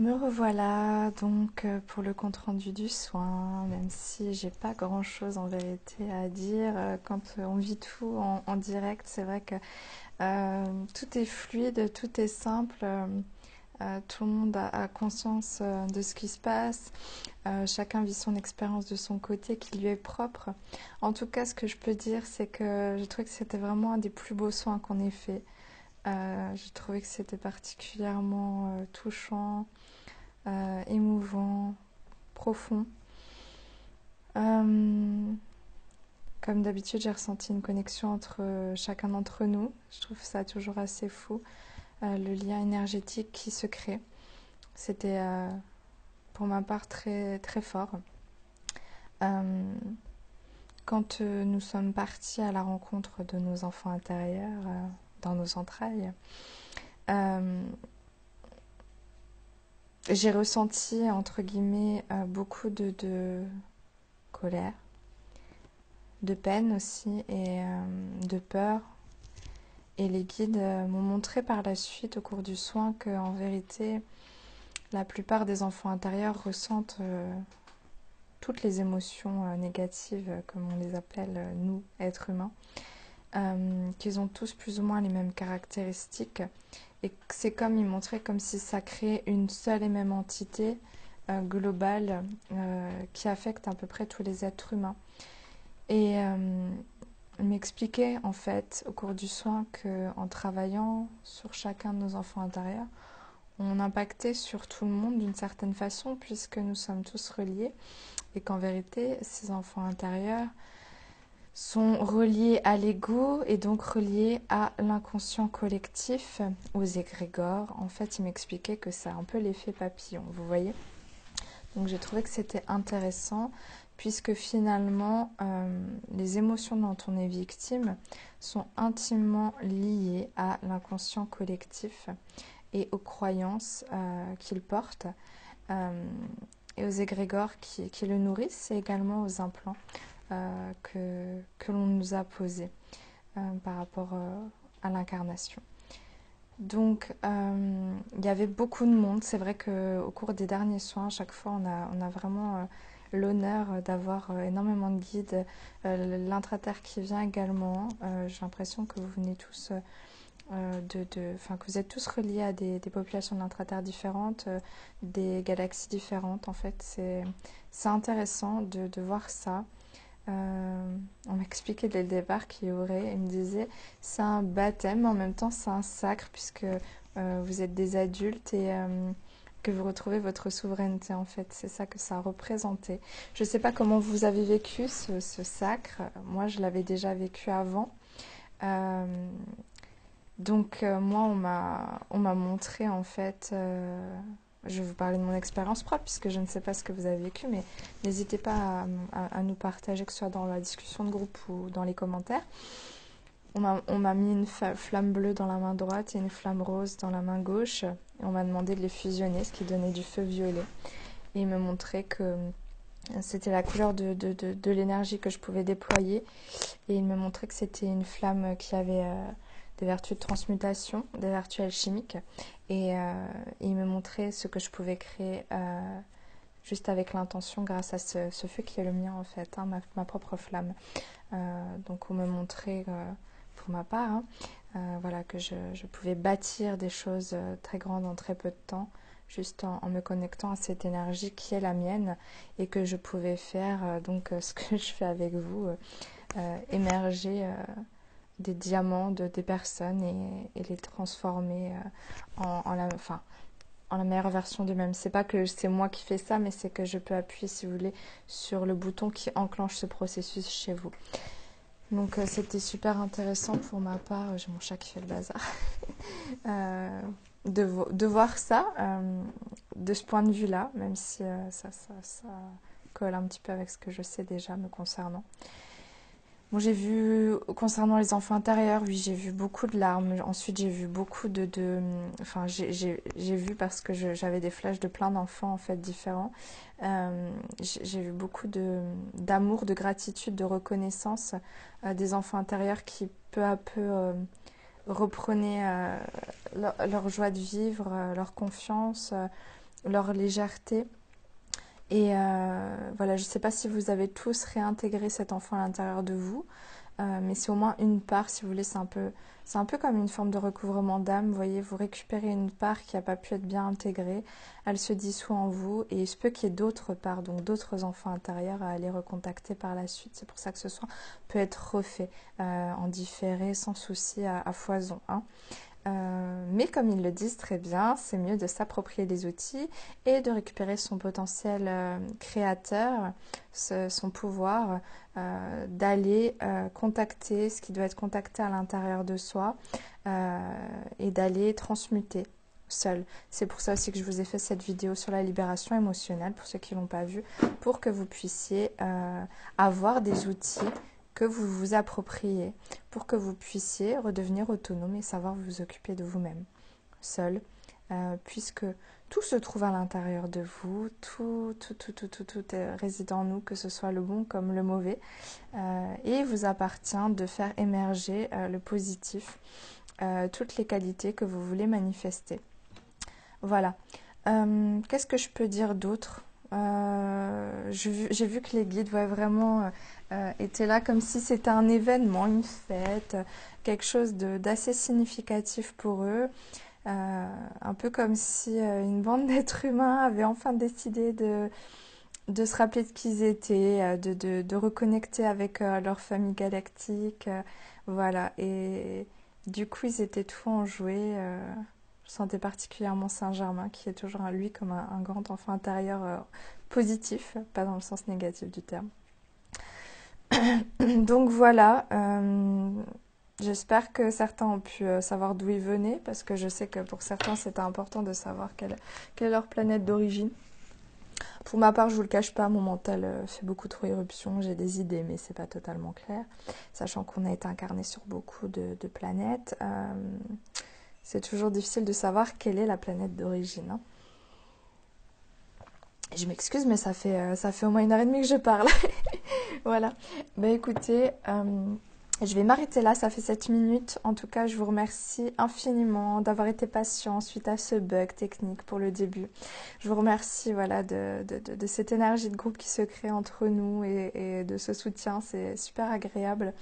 Me revoilà donc euh, pour le compte rendu du soin, même si j'ai pas grand chose en vérité à dire. Euh, quand on vit tout en, direct, c'est vrai que euh, tout est fluide, tout est simple. tout le monde a, conscience de ce qui se passe. chacun vit son expérience de son côté qui lui est propre. En tout cas, ce que je peux dire, c'est que j'ai trouvé que c'était vraiment un des plus beaux soins qu'on ait fait. J'ai trouvé que c'était particulièrement touchant. Euh, émouvant, profond. Euh, comme d'habitude, j'ai ressenti une connexion entre euh, chacun d'entre nous. Je trouve ça toujours assez fou, le lien énergétique qui se crée. C'était pour ma part très, très fort. quand nous sommes partis à la rencontre de nos enfants intérieurs dans nos entrailles, j'ai ressenti, entre guillemets, euh, beaucoup de, colère, de peine aussi et euh, de peur. Et les guides euh, m'ont montré par la suite, au cours du soin, qu'en vérité, la plupart des enfants intérieurs ressentent toutes les émotions négatives, comme on les appelle, nous, êtres humains, qu'ils ont tous plus ou moins les mêmes caractéristiques et c'est comme il montrait comme si ça créait une seule et même entité euh, globale euh, qui affecte à peu près tous les êtres humains. Et euh, il m'expliquait en fait au cours du soin qu'en travaillant sur chacun de nos enfants intérieurs, on impactait sur tout le monde d'une certaine façon puisque nous sommes tous reliés et qu'en vérité ces enfants intérieurs sont reliés à l'ego et donc reliés à l'inconscient collectif, aux égrégores. En fait, il m'expliquait que c'est un peu l'effet papillon, vous voyez Donc j'ai trouvé que c'était intéressant puisque finalement euh, les émotions dont on est victime sont intimement liées à l'inconscient collectif et aux croyances euh, qu'il porte euh, et aux égrégores qui le nourrissent et également aux implants. Euh, que, que l'on nous a posé euh, par rapport euh, à l'incarnation. Donc, il y avait beaucoup de monde. C'est vrai qu'au cours des derniers soins, à chaque fois, on a, on a vraiment l'honneur d'avoir énormément de guides. L'intraterre qui vient également. J'ai l'impression que vous venez tous. de, de, que vous êtes tous reliés à des, des populations de l'intraterre différentes, des galaxies différentes. En fait, c'est intéressant de, de, voir ça. Euh, on m'expliquait dès le départ qu'il y aurait, il me disait, c'est un baptême, en même temps c'est un sacre, puisque euh, vous êtes des adultes et euh, que vous retrouvez votre souveraineté en fait. C'est ça que ça représentait. Je ne sais pas comment vous avez vécu ce, ce sacre. Moi, je l'avais déjà vécu avant. donc moi, on m'a montré en fait je vais vous parler de mon expérience propre puisque je ne sais pas ce que vous avez vécu, mais n'hésitez pas à, nous partager, que ce soit dans la discussion de groupe ou dans les commentaires. On m'a mis une flamme bleue dans la main droite et une flamme rose dans la main gauche. On m'a demandé de les fusionner, ce qui donnait du feu violet. Et il me montrait que c'était la couleur de, l'énergie que je pouvais déployer. Et il me montrait que c'était une flamme qui avait... Euh, des vertus de transmutation, des vertus alchimiques. Et euh, il me montrait ce que je pouvais créer euh, juste avec l'intention grâce à ce, feu qui est le mien en fait, hein, ma, propre flamme. Euh, donc on me montrait pour ma part hein, voilà, que je, pouvais bâtir des choses très grandes en très peu de temps juste en, me connectant à cette énergie qui est la mienne et que je pouvais faire donc ce que je fais avec vous, émerger des diamants de des personnes et, les transformer euh, en, la, enfin, en la meilleure version d'eux-mêmes. C'est pas que c'est moi qui fais ça, mais c'est que je peux appuyer, si vous voulez, sur le bouton qui enclenche ce processus chez vous. Donc euh, c'était super intéressant pour ma part, j'ai mon chat qui fait le bazar, euh, de, de, voir ça de ce point de vue-là, même si ça, ça, ça colle un petit peu avec ce que je sais déjà me concernant j'ai vu, concernant les enfants intérieurs, oui, j'ai vu beaucoup de larmes. Ensuite, j'ai vu beaucoup de. enfin, j'ai vu parce que j'avais des flashs de plein d'enfants, en fait, différents. Euh, j'ai vu beaucoup d'amour, de, gratitude, de reconnaissance euh, des enfants intérieurs qui, peu à peu, euh, reprenaient leur, joie de vivre, leur confiance leur légèreté. Et voilà, je ne sais pas si vous avez tous réintégré cet enfant à l'intérieur de vous, mais c'est au moins une part, si vous voulez, c'est un peu c'est un peu comme une forme de recouvrement d'âme. Vous voyez, vous récupérez une part qui n'a pas pu être bien intégrée. Elle se dissout en vous et il se peut qu'il y ait d'autres parts, donc d'autres enfants intérieurs à aller recontacter par la suite. C'est pour ça que ce soin peut être refait euh, en différé sans souci à, foison. Hein. Euh, mais comme ils le disent très bien, c'est mieux de s'approprier les outils et de récupérer son potentiel euh, créateur, son pouvoir, euh, d'aller contacter ce qui doit être contacté à l'intérieur de soi et d'aller transmuter seul. C'est pour ça aussi que je vous ai fait cette vidéo sur la libération émotionnelle, pour ceux qui ne l'ont pas vue, pour que vous puissiez avoir des outils que vous vous appropriez pour que vous puissiez redevenir autonome et savoir vous occuper de vous-même, seul, euh, puisque tout se trouve à l'intérieur de vous, tout, tout, tout, tout, tout, tout réside en nous, que ce soit le bon comme le mauvais, euh, et il vous appartient de faire émerger euh, le positif, toutes les qualités que vous voulez manifester. Voilà. Qu'est-ce que je peux dire d'autre? J'ai vu que les guides voient vraiment euh, étaient là comme si c'était un événement, une fête, quelque chose d'assez significatif pour eux. Euh, un peu comme si euh, une bande d'êtres humains avait enfin décidé de, se rappeler de qui ils étaient, de, de, de reconnecter avec leur famille galactique. voilà. Et du coup, ils étaient tout enjoués. Je sentais particulièrement Saint-Germain, qui est toujours lui comme un grand enfant intérieur positif, pas dans le sens négatif du terme. Donc voilà, euh, j'espère que certains ont pu euh, savoir d'où ils venaient, parce que je sais que pour certains c'était important de savoir quelle, est leur planète d'origine. Pour ma part, je vous le cache pas, mon mental euh, fait beaucoup trop éruption. J'ai des idées, mais c'est pas totalement clair. Sachant qu'on a été incarné sur beaucoup de, planètes, c'est toujours difficile de savoir quelle est la planète d'origine. Hein. Je m'excuse, mais ça fait, euh, ça au moins une heure et demie que je parle. voilà. Ben écoutez, euh, je vais m'arrêter là, ça fait 7 minutes. En tout cas, je vous remercie infiniment d'avoir été patient suite à ce bug technique pour le début. Je vous remercie voilà, de, cette énergie de groupe qui se crée entre nous et, de ce soutien. C'est super agréable.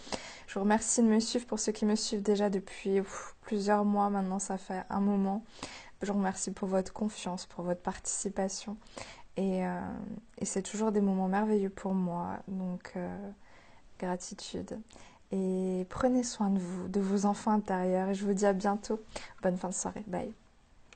Je vous remercie de me suivre pour ceux qui me suivent déjà depuis plusieurs mois. Maintenant, ça fait un moment. Je vous remercie pour votre confiance, pour votre participation. Euh, et, c'est toujours des moments merveilleux pour moi. Donc, euh, gratitude. Et prenez soin de vous, de vos enfants intérieurs. Et je vous dis à bientôt. Bonne fin de soirée. Bye.